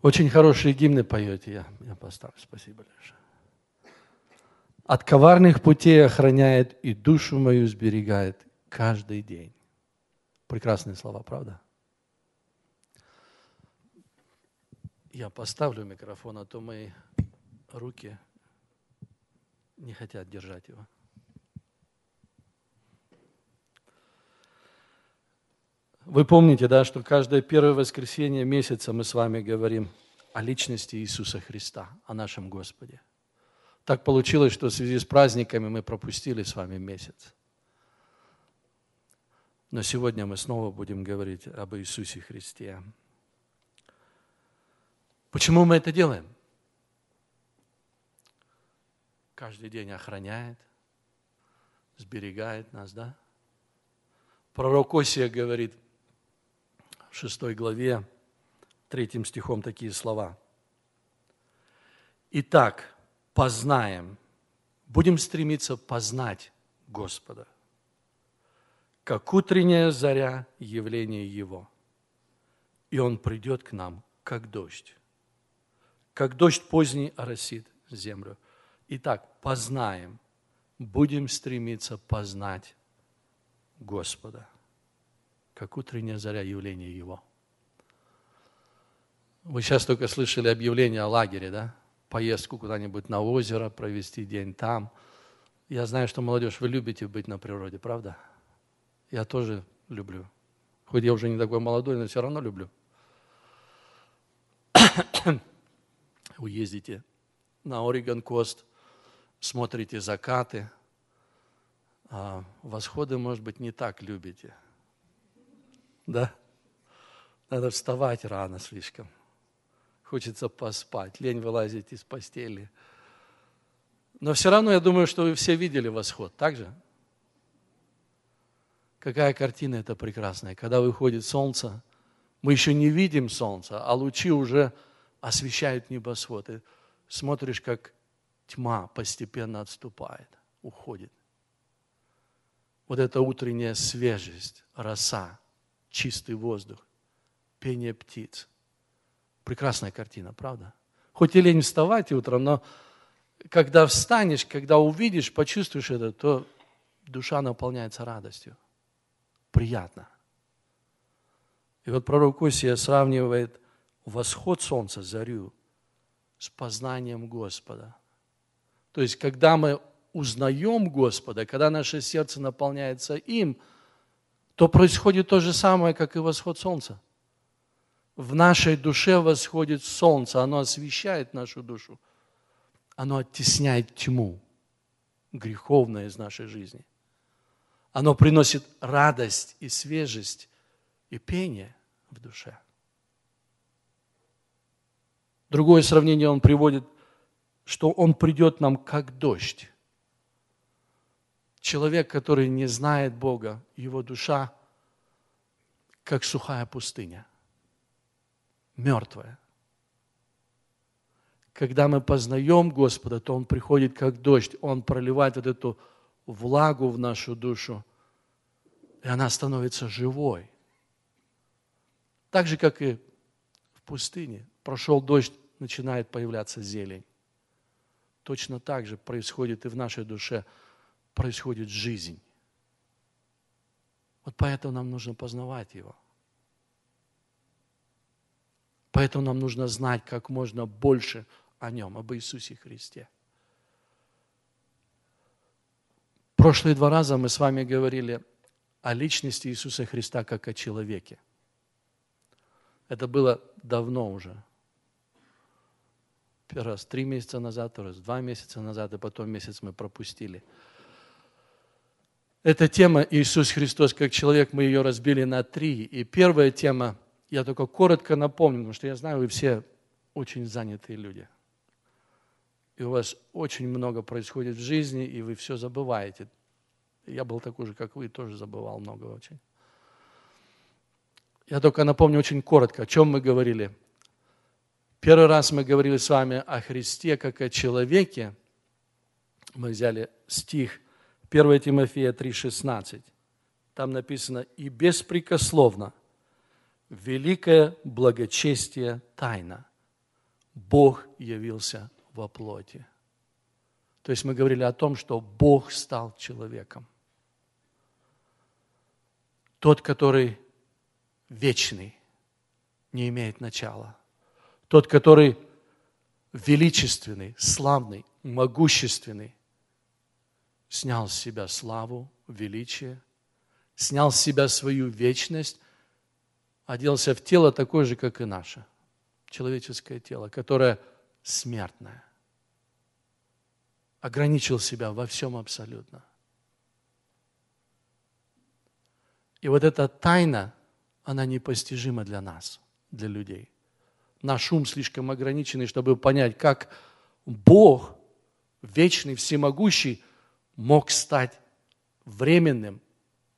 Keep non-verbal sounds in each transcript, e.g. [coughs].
Очень хорошие гимны поете, я, я поставлю. Спасибо большое. От коварных путей охраняет и душу мою сберегает каждый день. Прекрасные слова, правда? Я поставлю микрофон, а то мои руки не хотят держать его. Вы помните, да, что каждое первое воскресенье месяца мы с вами говорим о личности Иисуса Христа, о нашем Господе. Так получилось, что в связи с праздниками мы пропустили с вами месяц. Но сегодня мы снова будем говорить об Иисусе Христе. Почему мы это делаем? Каждый день охраняет, сберегает нас, да? Пророк Осия говорит – 6 главе, третьим стихом такие слова. Итак, познаем, будем стремиться познать Господа, как утренняя заря явление Его. И Он придет к нам, как дождь, как дождь поздний оросит землю. Итак, познаем, будем стремиться познать Господа как утренняя заря явления Его. Вы сейчас только слышали объявление о лагере, да? Поездку куда-нибудь на озеро, провести день там. Я знаю, что молодежь, вы любите быть на природе, правда? Я тоже люблю. Хоть я уже не такой молодой, но все равно люблю. [coughs] Вы ездите на Орегон Кост, смотрите закаты, а восходы, может быть, не так любите – да? Надо вставать рано слишком. Хочется поспать, лень вылазить из постели. Но все равно я думаю, что вы все видели восход, так же? Какая картина это прекрасная. Когда выходит солнце, мы еще не видим солнца, а лучи уже освещают небосвод. И смотришь, как тьма постепенно отступает, уходит. Вот эта утренняя свежесть, роса, чистый воздух, пение птиц. Прекрасная картина, правда? Хоть и лень вставать утром, но когда встанешь, когда увидишь, почувствуешь это, то душа наполняется радостью. Приятно. И вот пророк Осия сравнивает восход солнца, зарю, с познанием Господа. То есть, когда мы узнаем Господа, когда наше сердце наполняется им – то происходит то же самое, как и восход солнца. В нашей душе восходит солнце, оно освещает нашу душу, оно оттесняет тьму, греховное из нашей жизни. Оно приносит радость и свежесть и пение в душе. Другое сравнение он приводит, что он придет нам как дождь. Человек, который не знает Бога, его душа как сухая пустыня, мертвая. Когда мы познаем Господа, то Он приходит как дождь, Он проливает вот эту влагу в нашу душу, и она становится живой. Так же, как и в пустыне. Прошел дождь, начинает появляться зелень. Точно так же происходит и в нашей душе – происходит жизнь. Вот поэтому нам нужно познавать Его. Поэтому нам нужно знать как можно больше о Нем, об Иисусе Христе. Прошлые два раза мы с вами говорили о личности Иисуса Христа как о человеке. Это было давно уже. Первый раз три месяца назад, второй раз два месяца назад, и потом месяц мы пропустили – эта тема Иисус Христос как человек, мы ее разбили на три. И первая тема, я только коротко напомню, потому что я знаю, вы все очень занятые люди. И у вас очень много происходит в жизни, и вы все забываете. Я был такой же, как вы, тоже забывал много очень. Я только напомню очень коротко, о чем мы говорили. Первый раз мы говорили с вами о Христе как о человеке. Мы взяли стих 1 Тимофея 3,16. Там написано «И беспрекословно великое благочестие тайна, Бог явился во плоти. То есть мы говорили о том, что Бог стал человеком. Тот, который вечный, не имеет начала. Тот, который величественный, славный, могущественный, снял с себя славу, величие, снял с себя свою вечность, оделся в тело такое же, как и наше, человеческое тело, которое смертное. Ограничил себя во всем абсолютно. И вот эта тайна, она непостижима для нас, для людей. Наш ум слишком ограниченный, чтобы понять, как Бог, вечный, всемогущий, мог стать временным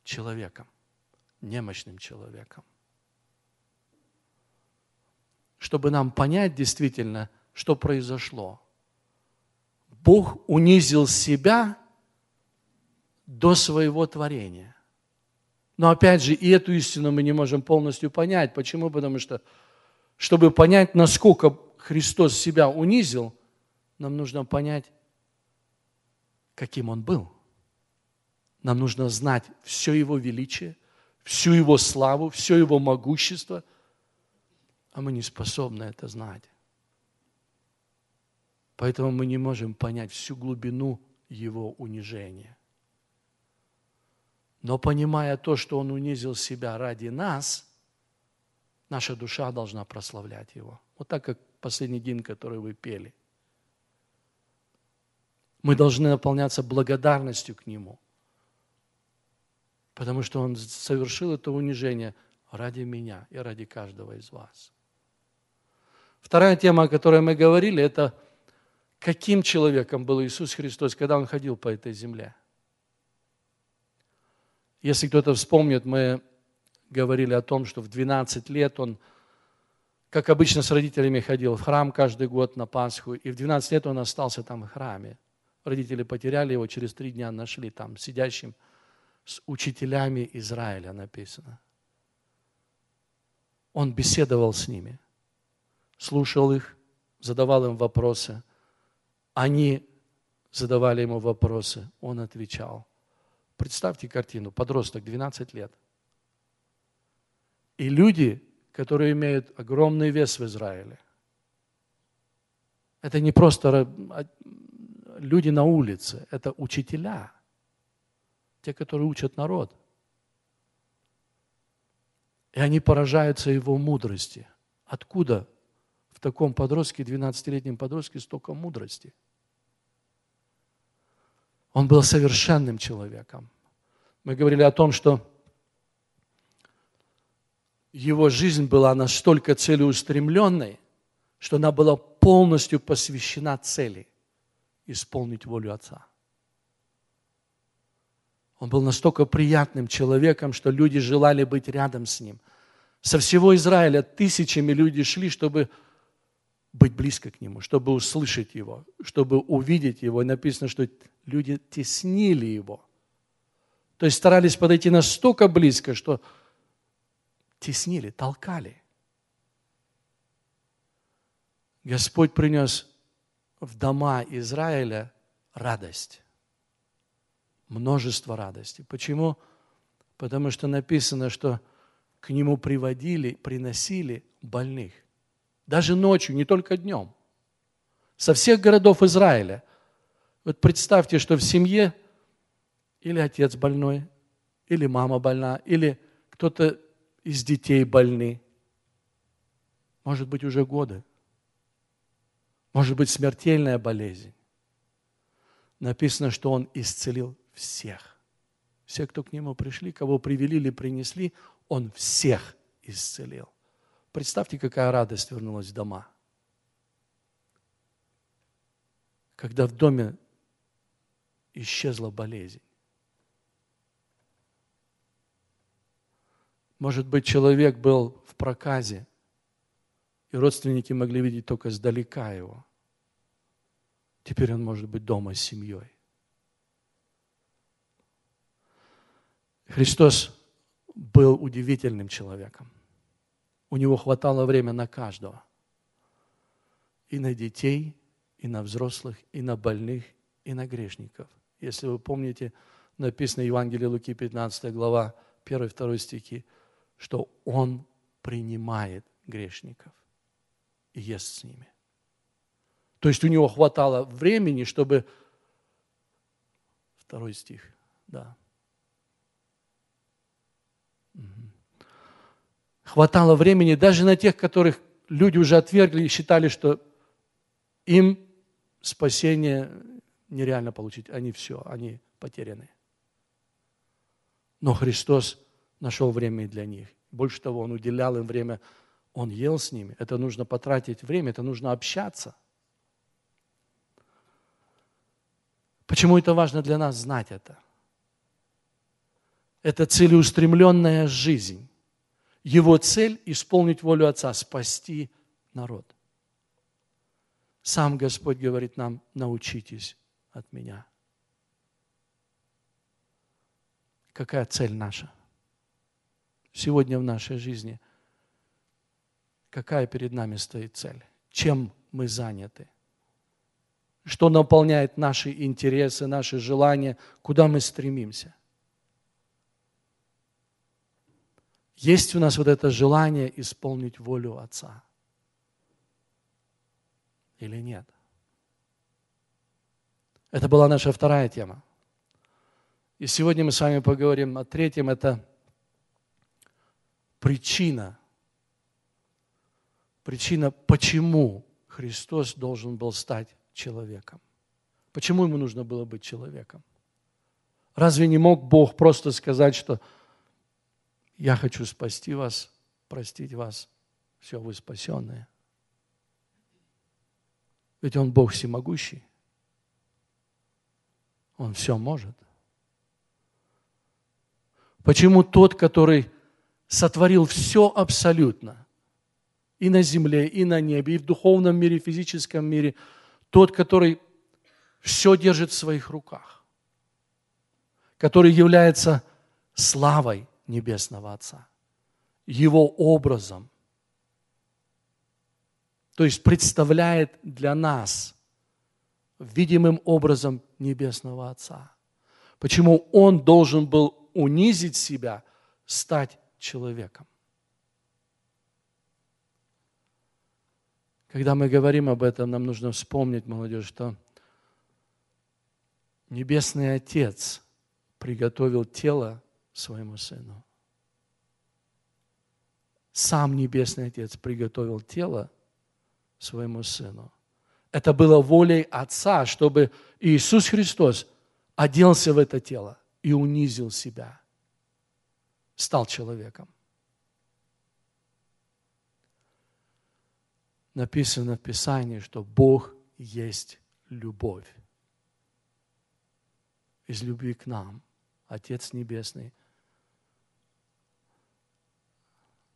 человеком, немощным человеком. Чтобы нам понять действительно, что произошло. Бог унизил себя до своего творения. Но опять же, и эту истину мы не можем полностью понять. Почему? Потому что, чтобы понять, насколько Христос себя унизил, нам нужно понять, каким Он был. Нам нужно знать все Его величие, всю Его славу, все Его могущество, а мы не способны это знать. Поэтому мы не можем понять всю глубину Его унижения. Но понимая то, что Он унизил себя ради нас, наша душа должна прославлять Его. Вот так, как последний день, который вы пели. Мы должны наполняться благодарностью к Нему, потому что Он совершил это унижение ради меня и ради каждого из вас. Вторая тема, о которой мы говорили, это каким человеком был Иисус Христос, когда Он ходил по этой земле. Если кто-то вспомнит, мы говорили о том, что в 12 лет Он, как обычно, с родителями ходил в храм каждый год на Пасху, и в 12 лет Он остался там в храме. Родители потеряли его, через три дня нашли там, сидящим с учителями Израиля написано. Он беседовал с ними, слушал их, задавал им вопросы. Они задавали ему вопросы, он отвечал. Представьте картину, подросток, 12 лет. И люди, которые имеют огромный вес в Израиле. Это не просто люди на улице, это учителя, те, которые учат народ. И они поражаются его мудрости. Откуда в таком подростке, 12-летнем подростке, столько мудрости? Он был совершенным человеком. Мы говорили о том, что его жизнь была настолько целеустремленной, что она была полностью посвящена цели исполнить волю Отца. Он был настолько приятным человеком, что люди желали быть рядом с ним. Со всего Израиля тысячами люди шли, чтобы быть близко к нему, чтобы услышать его, чтобы увидеть его. И написано, что люди теснили его. То есть старались подойти настолько близко, что теснили, толкали. Господь принес в дома Израиля радость. Множество радости. Почему? Потому что написано, что к нему приводили, приносили больных. Даже ночью, не только днем. Со всех городов Израиля. Вот представьте, что в семье или отец больной, или мама больна, или кто-то из детей больны. Может быть, уже годы. Может быть, смертельная болезнь. Написано, что Он исцелил всех. Все, кто к Нему пришли, кого привели или принесли, Он всех исцелил. Представьте, какая радость вернулась в дома. Когда в доме исчезла болезнь. Может быть, человек был в проказе, и родственники могли видеть только сдалека его. Теперь он может быть дома с семьей. Христос был удивительным человеком. У него хватало времени на каждого. и на детей, и на взрослых, и на больных, и на грешников. Если вы помните, написано в Евангелии Луки, 15 глава, 1-2 стихи, что Он принимает грешников и ест с ними. То есть у него хватало времени, чтобы... Второй стих, да. Хватало времени даже на тех, которых люди уже отвергли и считали, что им спасение нереально получить. Они все, они потеряны. Но Христос нашел время и для них. Больше того, Он уделял им время, Он ел с ними. Это нужно потратить время, это нужно общаться. Почему это важно для нас знать это? Это целеустремленная жизнь. Его цель – исполнить волю Отца, спасти народ. Сам Господь говорит нам, научитесь от меня. Какая цель наша? Сегодня в нашей жизни какая перед нами стоит цель? Чем мы заняты? Что наполняет наши интересы, наши желания, куда мы стремимся? Есть у нас вот это желание исполнить волю Отца? Или нет? Это была наша вторая тема. И сегодня мы с вами поговорим о третьем, это причина. Причина, почему Христос должен был стать человеком. Почему ему нужно было быть человеком? Разве не мог Бог просто сказать, что я хочу спасти вас, простить вас, все, вы спасенные? Ведь Он Бог всемогущий. Он все может. Почему тот, который сотворил все абсолютно, и на земле, и на небе, и в духовном мире, и в физическом мире, тот, который все держит в своих руках, который является славой Небесного Отца, Его образом, то есть представляет для нас видимым образом Небесного Отца. Почему Он должен был унизить себя, стать человеком. Когда мы говорим об этом, нам нужно вспомнить, молодежь, что Небесный Отец приготовил тело своему Сыну. Сам Небесный Отец приготовил тело своему Сыну. Это было волей Отца, чтобы Иисус Христос оделся в это тело и унизил себя, стал человеком. Написано в Писании, что Бог есть любовь. Из любви к нам Отец Небесный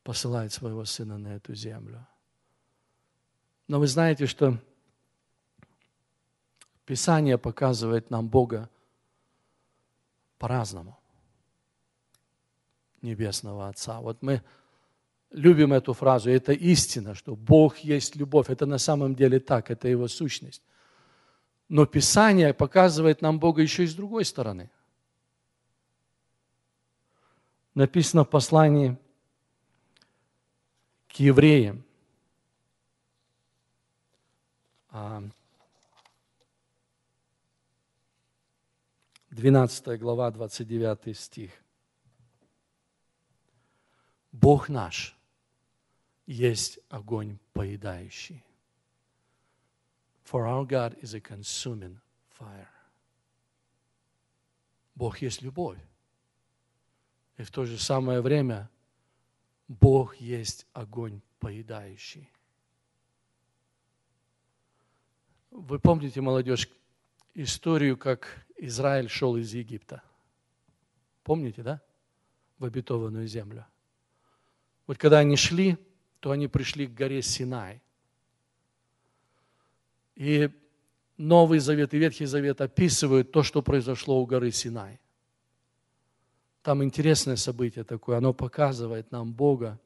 посылает своего Сына на эту землю. Но вы знаете, что Писание показывает нам Бога по-разному. Небесного Отца. Вот мы любим эту фразу, это истина, что Бог есть любовь. Это на самом деле так, это Его сущность. Но Писание показывает нам Бога еще и с другой стороны. Написано в послании к евреям, 12 глава, 29 стих. Бог наш есть огонь поедающий. For our God is a consuming fire. Бог есть любовь. И в то же самое время Бог есть огонь поедающий. Вы помните, молодежь, историю, как Израиль шел из Египта. Помните, да? В обетованную землю. Вот когда они шли, то они пришли к горе Синай. И Новый Завет и Ветхий Завет описывают то, что произошло у горы Синай. Там интересное событие такое, оно показывает нам Бога.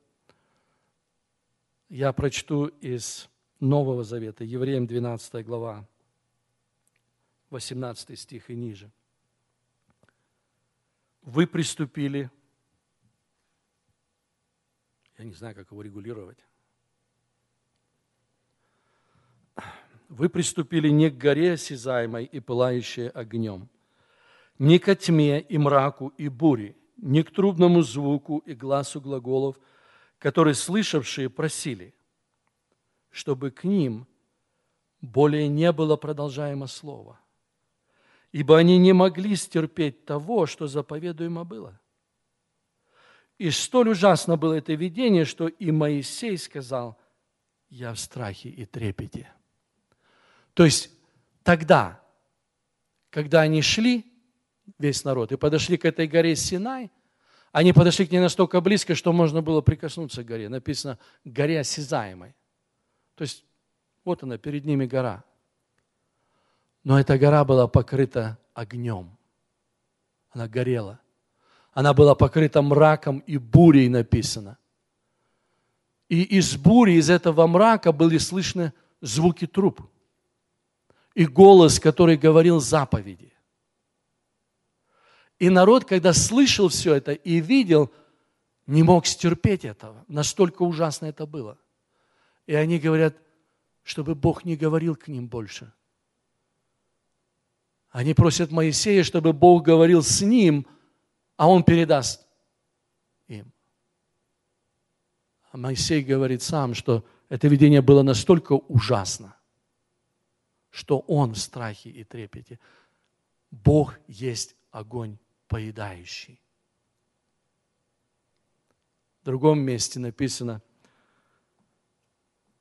Я прочту из Нового Завета, Евреям 12 глава, 18 стих и ниже. Вы приступили, я не знаю, как его регулировать, вы приступили не к горе осязаемой и пылающей огнем, не ко тьме и мраку и буре, не к трубному звуку и глазу глаголов, которые слышавшие просили, чтобы к ним более не было продолжаемо слова, ибо они не могли стерпеть того, что заповедуемо было. И столь ужасно было это видение, что и Моисей сказал, я в страхе и трепете. То есть тогда, когда они шли, весь народ, и подошли к этой горе Синай, они подошли к ней настолько близко, что можно было прикоснуться к горе. Написано «горе осязаемой». То есть вот она, перед ними гора. Но эта гора была покрыта огнем. Она горела. Она была покрыта мраком и бурей написано. И из бури, из этого мрака были слышны звуки труб. И голос, который говорил заповеди. И народ, когда слышал все это и видел, не мог стерпеть этого. Настолько ужасно это было. И они говорят, чтобы Бог не говорил к ним больше. Они просят Моисея, чтобы Бог говорил с ним, а он передаст им. А Моисей говорит сам, что это видение было настолько ужасно, что он в страхе и трепете. Бог есть огонь поедающий. В другом месте написано,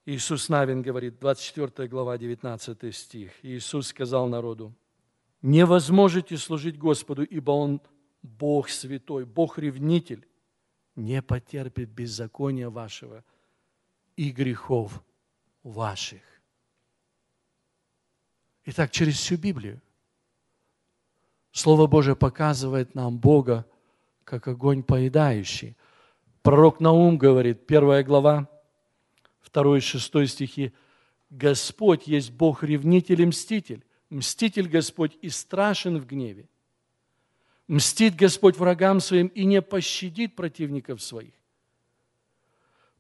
Иисус Навин говорит, 24 глава, 19 стих. Иисус сказал народу, не возможете служить Господу, ибо Он Бог святой, Бог ревнитель, не потерпит беззакония вашего и грехов ваших. Итак, через всю Библию Слово Божие показывает нам Бога как огонь поедающий. Пророк Наум говорит, первая глава, 2 и 6 стихи, «Господь есть Бог ревнитель и мститель, мститель Господь и страшен в гневе. Мстит Господь врагам своим и не пощадит противников своих.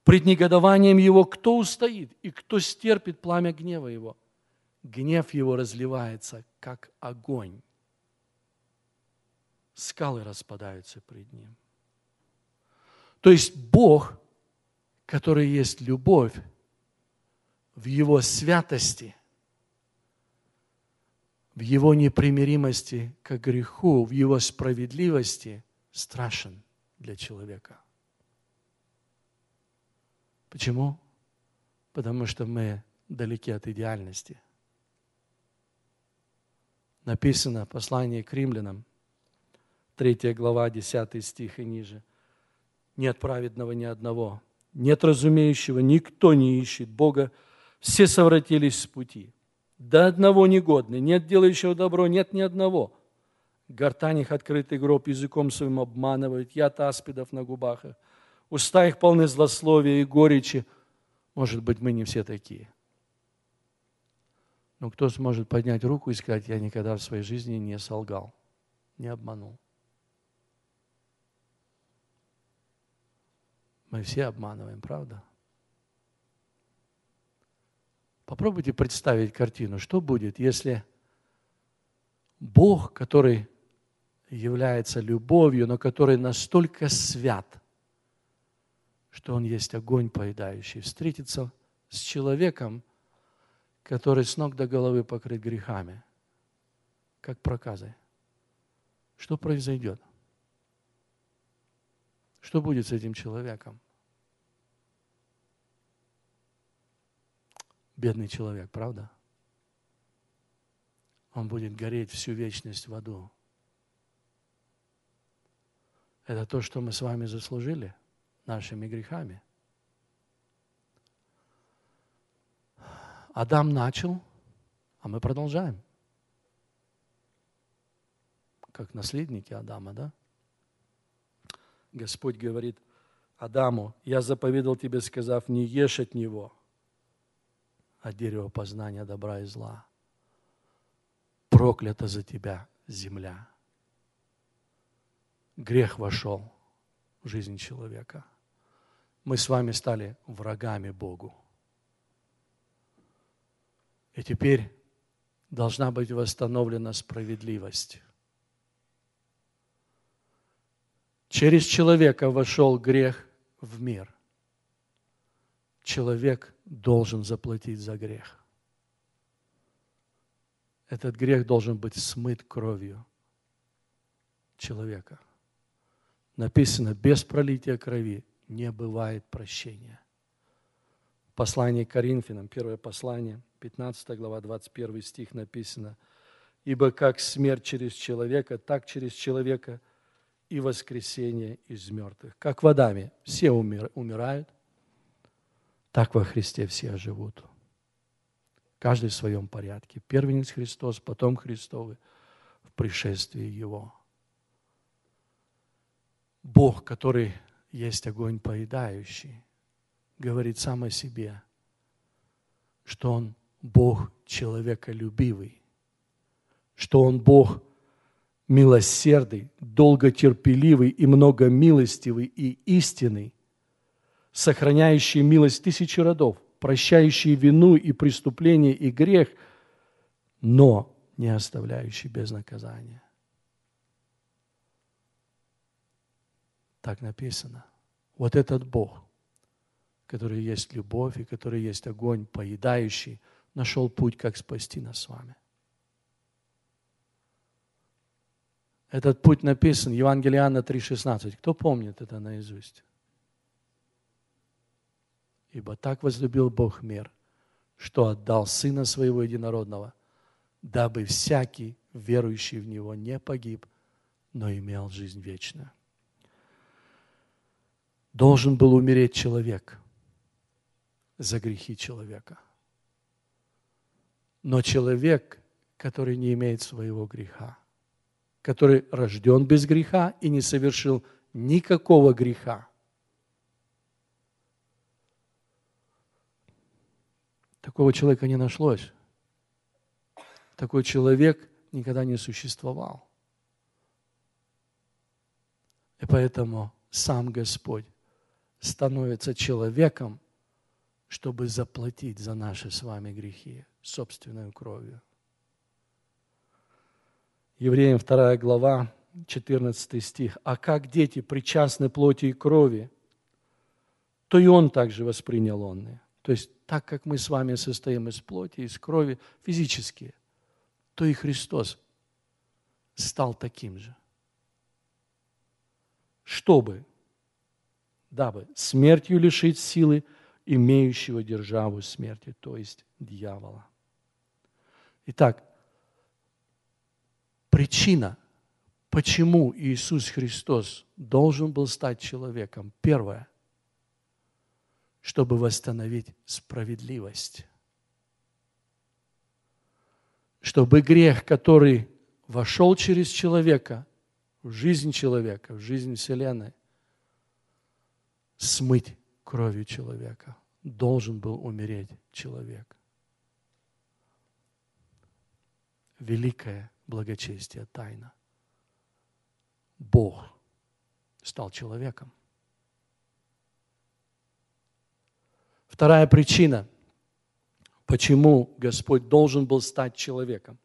Пред негодованием Его кто устоит и кто стерпит пламя гнева Его? Гнев Его разливается, как огонь скалы распадаются пред Ним. То есть Бог, который есть любовь, в Его святости, в Его непримиримости к греху, в Его справедливости страшен для человека. Почему? Потому что мы далеки от идеальности. Написано в послании к римлянам – 3 глава, 10 стих и ниже. Нет праведного ни одного, нет разумеющего, никто не ищет Бога, все совратились с пути. До одного негодный, нет делающего добро, нет ни одного. Гортань их открытый гроб языком своим обманывают, яд аспидов на губах их. Уста их полны злословия и горечи. Может быть, мы не все такие. Но кто сможет поднять руку и сказать, я никогда в своей жизни не солгал, не обманул? Мы все обманываем, правда? Попробуйте представить картину, что будет, если Бог, который является любовью, но который настолько свят, что Он есть огонь поедающий, встретится с человеком, который с ног до головы покрыт грехами, как проказой. Что произойдет? Что будет с этим человеком? Бедный человек, правда? Он будет гореть всю вечность в аду. Это то, что мы с вами заслужили нашими грехами. Адам начал, а мы продолжаем. Как наследники Адама, да? Господь говорит Адаму, я заповедал тебе, сказав, не ешь от него. От дерева познания добра и зла. Проклята за тебя земля. Грех вошел в жизнь человека. Мы с вами стали врагами Богу. И теперь должна быть восстановлена справедливость. Через человека вошел грех в мир. Человек должен заплатить за грех. Этот грех должен быть смыт кровью человека. Написано, без пролития крови не бывает прощения. Послание к Коринфянам, первое послание, 15 глава, 21 стих написано, «Ибо как смерть через человека, так через человека и воскресение из мертвых». Как в Адаме все умирают, так во Христе все живут. Каждый в своем порядке. Первенец Христос, потом Христовы в пришествии Его. Бог, который есть огонь поедающий, говорит сам о себе, что Он Бог человеколюбивый, что Он Бог милосердный, долготерпеливый и многомилостивый и истинный, сохраняющий милость тысячи родов, прощающий вину и преступление и грех, но не оставляющий без наказания. Так написано. Вот этот Бог, который есть любовь и который есть огонь, поедающий, нашел путь, как спасти нас с вами. Этот путь написан, Евангелие Иоанна 3,16. Кто помнит это наизусть? Ибо так возлюбил Бог мир, что отдал Сына Своего Единородного, дабы всякий, верующий в Него, не погиб, но имел жизнь вечную. Должен был умереть человек за грехи человека. Но человек, который не имеет своего греха, который рожден без греха и не совершил никакого греха, Такого человека не нашлось. Такой человек никогда не существовал. И поэтому сам Господь становится человеком, чтобы заплатить за наши с вами грехи собственной кровью. Евреям 2 глава, 14 стих. «А как дети причастны плоти и крови, то и он также воспринял онные». То есть так как мы с вами состоим из плоти, из крови физически, то и Христос стал таким же. Чтобы, дабы смертью лишить силы имеющего державу смерти, то есть дьявола. Итак, причина, почему Иисус Христос должен был стать человеком, первое – чтобы восстановить справедливость. Чтобы грех, который вошел через человека, в жизнь человека, в жизнь Вселенной, смыть кровью человека. Должен был умереть человек. Великое благочестие тайна. Бог стал человеком. Вторая причина, почему Господь должен был стать человеком.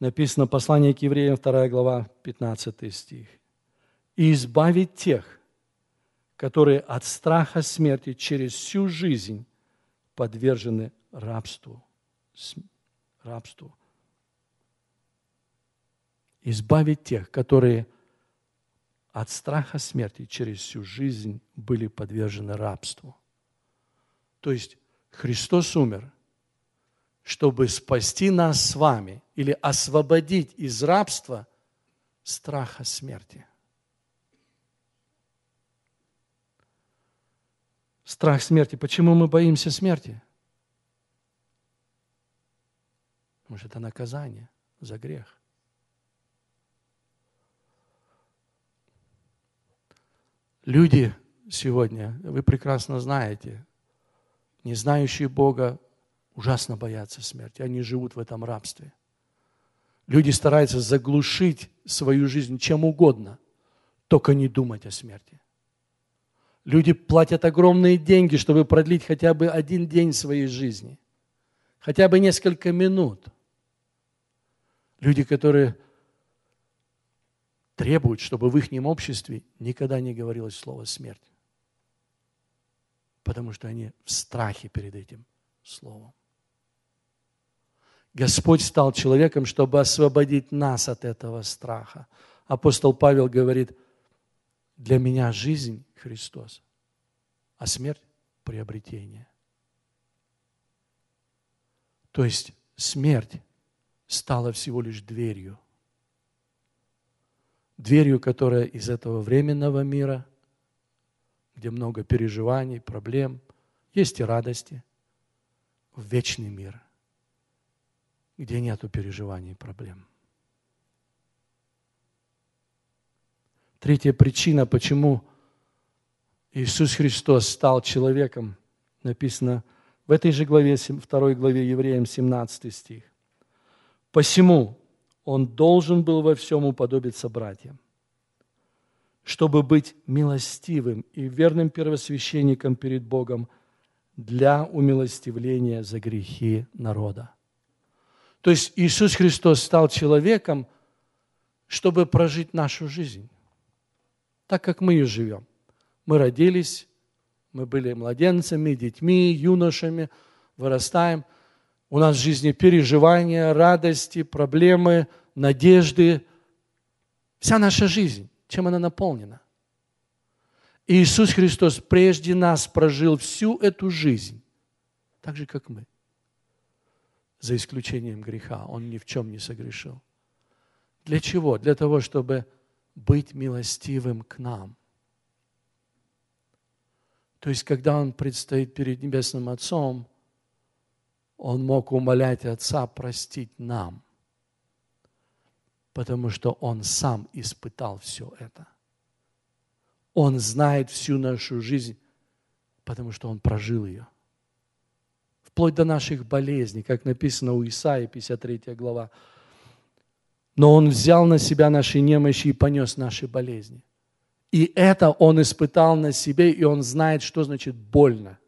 Написано послание к евреям, 2 глава, 15 стих. «И избавить тех, которые от страха смерти через всю жизнь подвержены рабству». рабству. Избавить тех, которые от страха смерти через всю жизнь были подвержены рабству. То есть Христос умер, чтобы спасти нас с вами или освободить из рабства страха смерти. Страх смерти. Почему мы боимся смерти? Потому что это наказание за грех. Люди сегодня, вы прекрасно знаете, не знающие Бога, ужасно боятся смерти. Они живут в этом рабстве. Люди стараются заглушить свою жизнь чем угодно, только не думать о смерти. Люди платят огромные деньги, чтобы продлить хотя бы один день своей жизни, хотя бы несколько минут. Люди, которые требуют, чтобы в их обществе никогда не говорилось слово «смерть», потому что они в страхе перед этим словом. Господь стал человеком, чтобы освободить нас от этого страха. Апостол Павел говорит, для меня жизнь Христос, а смерть – приобретение. То есть смерть стала всего лишь дверью. Дверью, которая из этого временного мира, где много переживаний, проблем, есть и радости, в вечный мир – где нету переживаний и проблем. Третья причина, почему Иисус Христос стал человеком, написано в этой же главе, второй главе Евреям, 17 стих. «Посему Он должен был во всем уподобиться братьям, чтобы быть милостивым и верным первосвященником перед Богом для умилостивления за грехи народа». То есть Иисус Христос стал человеком, чтобы прожить нашу жизнь, так как мы ее живем. Мы родились, мы были младенцами, детьми, юношами, вырастаем. У нас в жизни переживания, радости, проблемы, надежды. Вся наша жизнь, чем она наполнена. Иисус Христос прежде нас прожил всю эту жизнь, так же, как мы за исключением греха. Он ни в чем не согрешил. Для чего? Для того, чтобы быть милостивым к нам. То есть, когда он предстоит перед Небесным Отцом, он мог умолять Отца простить нам, потому что он сам испытал все это. Он знает всю нашу жизнь, потому что он прожил ее вплоть до наших болезней, как написано у Исаии, 53 глава. Но Он взял на себя наши немощи и понес наши болезни. И это Он испытал на себе, и Он знает, что значит больно.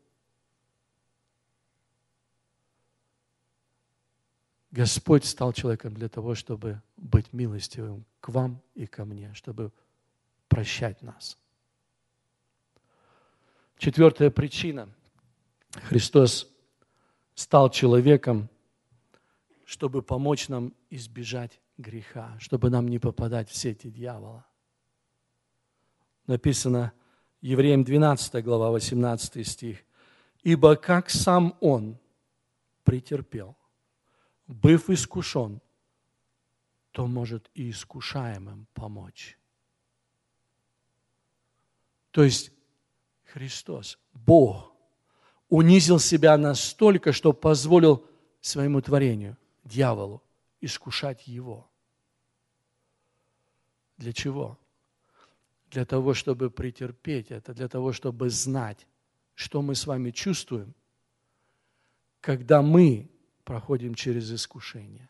Господь стал человеком для того, чтобы быть милостивым к вам и ко мне, чтобы прощать нас. Четвертая причина. Христос стал человеком, чтобы помочь нам избежать греха, чтобы нам не попадать в сети дьявола. Написано Евреям 12 глава, 18 стих. «Ибо как сам Он претерпел, быв искушен, то может и искушаемым помочь». То есть Христос, Бог, унизил себя настолько, что позволил своему творению, дьяволу, искушать его. Для чего? Для того, чтобы претерпеть это, для того, чтобы знать, что мы с вами чувствуем, когда мы проходим через искушение.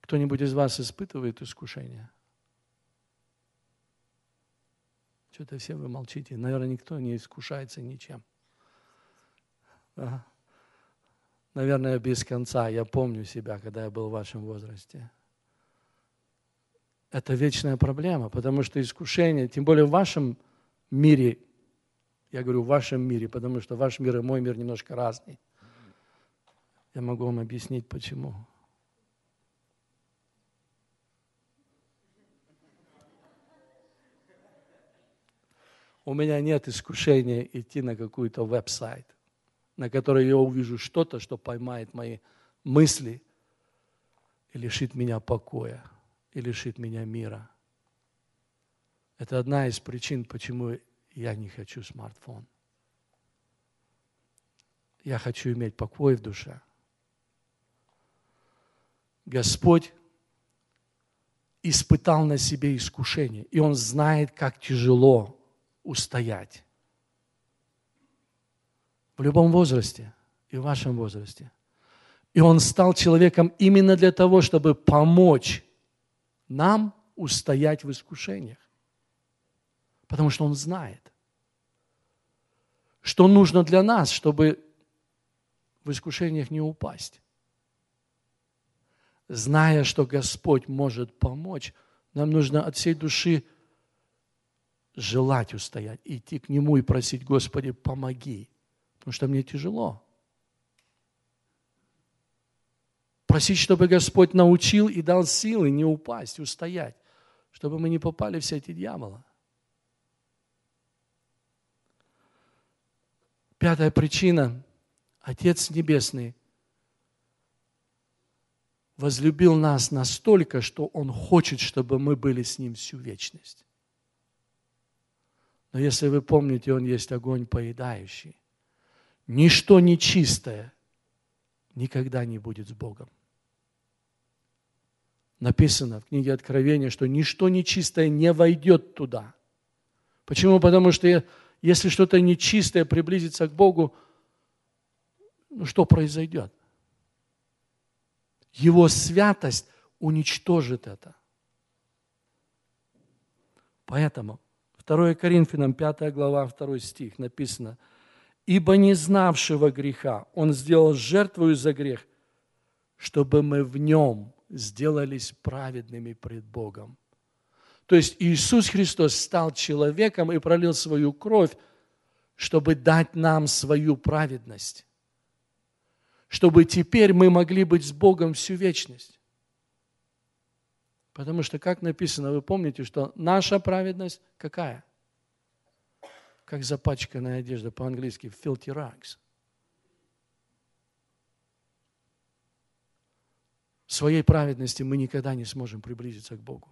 Кто-нибудь из вас испытывает искушение? Что-то все вы молчите. Наверное, никто не искушается ничем. Да? Наверное, без конца. Я помню себя, когда я был в вашем возрасте. Это вечная проблема, потому что искушение, тем более в вашем мире, я говорю в вашем мире, потому что ваш мир и мой мир немножко разный. Я могу вам объяснить, почему. у меня нет искушения идти на какой-то веб-сайт, на который я увижу что-то, что поймает мои мысли и лишит меня покоя, и лишит меня мира. Это одна из причин, почему я не хочу смартфон. Я хочу иметь покой в душе. Господь испытал на себе искушение, и Он знает, как тяжело устоять. В любом возрасте и в вашем возрасте. И Он стал человеком именно для того, чтобы помочь нам устоять в искушениях. Потому что Он знает, что нужно для нас, чтобы в искушениях не упасть. Зная, что Господь может помочь, нам нужно от всей души желать устоять, идти к Нему и просить, Господи, помоги, потому что мне тяжело. Просить, чтобы Господь научил и дал силы не упасть, устоять, чтобы мы не попали в сети дьявола. Пятая причина. Отец Небесный возлюбил нас настолько, что Он хочет, чтобы мы были с Ним всю вечность. Но если вы помните, Он есть огонь поедающий. Ничто нечистое никогда не будет с Богом. Написано в книге Откровения, что ничто нечистое не войдет туда. Почему? Потому что если что-то нечистое приблизится к Богу, ну что произойдет? Его святость уничтожит это. Поэтому 2 Коринфянам 5 глава 2 стих написано, «Ибо не знавшего греха Он сделал жертвою за грех, чтобы мы в нем сделались праведными пред Богом». То есть Иисус Христос стал человеком и пролил свою кровь, чтобы дать нам свою праведность чтобы теперь мы могли быть с Богом всю вечность. Потому что, как написано, вы помните, что наша праведность какая? Как запачканная одежда по-английски, filthy rags. Своей праведности мы никогда не сможем приблизиться к Богу.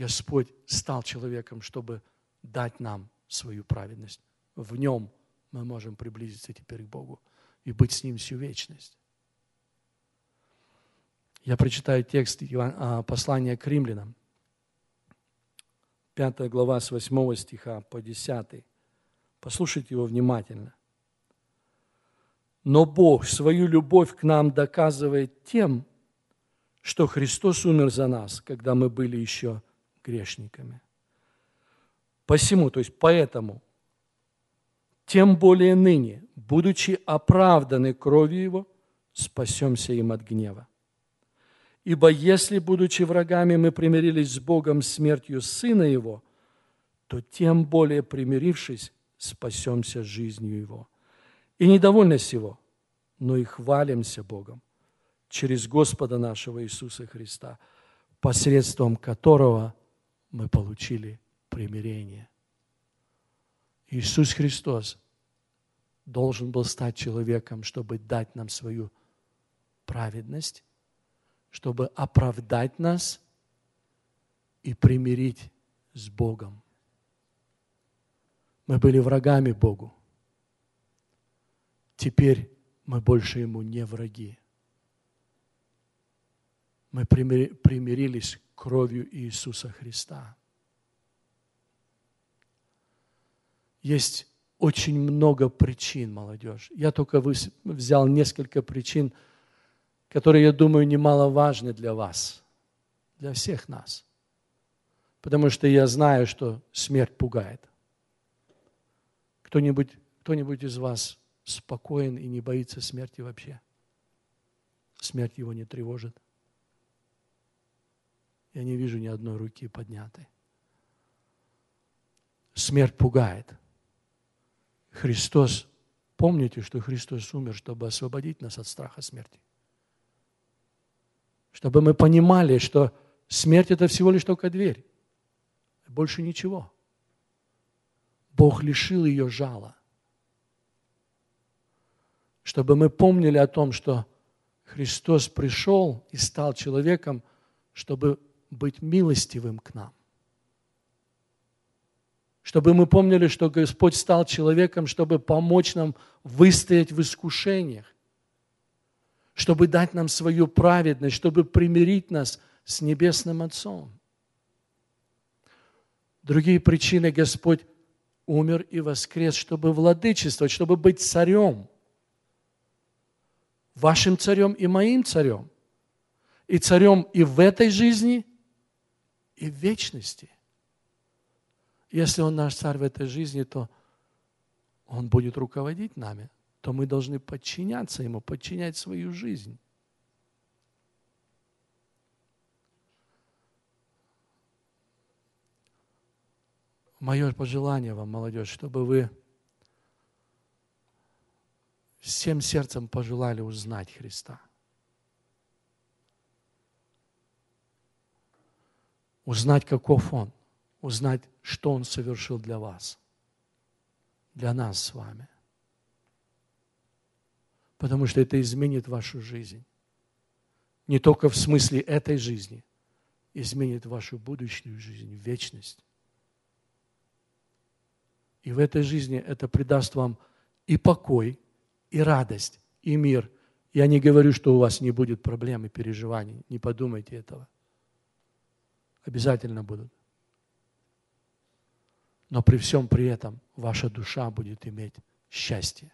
Господь стал человеком, чтобы дать нам свою праведность. В нем мы можем приблизиться теперь к Богу и быть с Ним всю вечность. Я прочитаю текст а, послания к римлянам. 5 глава с 8 стиха по 10. Послушайте его внимательно. Но Бог свою любовь к нам доказывает тем, что Христос умер за нас, когда мы были еще грешниками. Посему, то есть поэтому, тем более ныне, будучи оправданы кровью Его, спасемся им от гнева. Ибо если, будучи врагами, мы примирились с Богом смертью Сына Его, то тем более примирившись, спасемся жизнью Его. И недовольны сего, но и хвалимся Богом через Господа нашего Иисуса Христа, посредством которого мы получили примирение. Иисус Христос должен был стать человеком, чтобы дать нам свою праведность, чтобы оправдать нас и примирить с Богом. Мы были врагами Богу. Теперь мы больше Ему не враги. Мы примирились кровью Иисуса Христа. Есть очень много причин, молодежь. Я только взял несколько причин, которые, я думаю, немаловажны для вас, для всех нас. Потому что я знаю, что смерть пугает. Кто-нибудь кто из вас спокоен и не боится смерти вообще? Смерть его не тревожит. Я не вижу ни одной руки поднятой. Смерть пугает. Христос, помните, что Христос умер, чтобы освободить нас от страха смерти. Чтобы мы понимали, что смерть – это всего лишь только дверь. Больше ничего. Бог лишил ее жала. Чтобы мы помнили о том, что Христос пришел и стал человеком, чтобы быть милостивым к нам чтобы мы помнили, что Господь стал человеком, чтобы помочь нам выстоять в искушениях, чтобы дать нам свою праведность, чтобы примирить нас с Небесным Отцом. Другие причины Господь умер и воскрес, чтобы владычествовать, чтобы быть царем. Вашим царем и моим царем. И царем и в этой жизни, и в вечности. Если Он наш царь в этой жизни, то Он будет руководить нами, то мы должны подчиняться Ему, подчинять свою жизнь. Мое пожелание вам, молодежь, чтобы вы всем сердцем пожелали узнать Христа. Узнать, каков Он. Узнать, что Он совершил для вас. Для нас с вами. Потому что это изменит вашу жизнь. Не только в смысле этой жизни. Изменит вашу будущую жизнь, вечность. И в этой жизни это придаст вам и покой, и радость, и мир. Я не говорю, что у вас не будет проблем и переживаний. Не подумайте этого. Обязательно будут. Но при всем при этом ваша душа будет иметь счастье.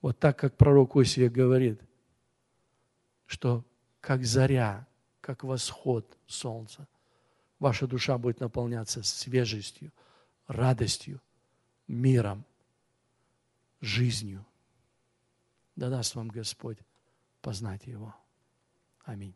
Вот так, как пророк Осия говорит, что как заря, как восход солнца, ваша душа будет наполняться свежестью, радостью, миром, жизнью. Да даст вам Господь познать Его. Аминь.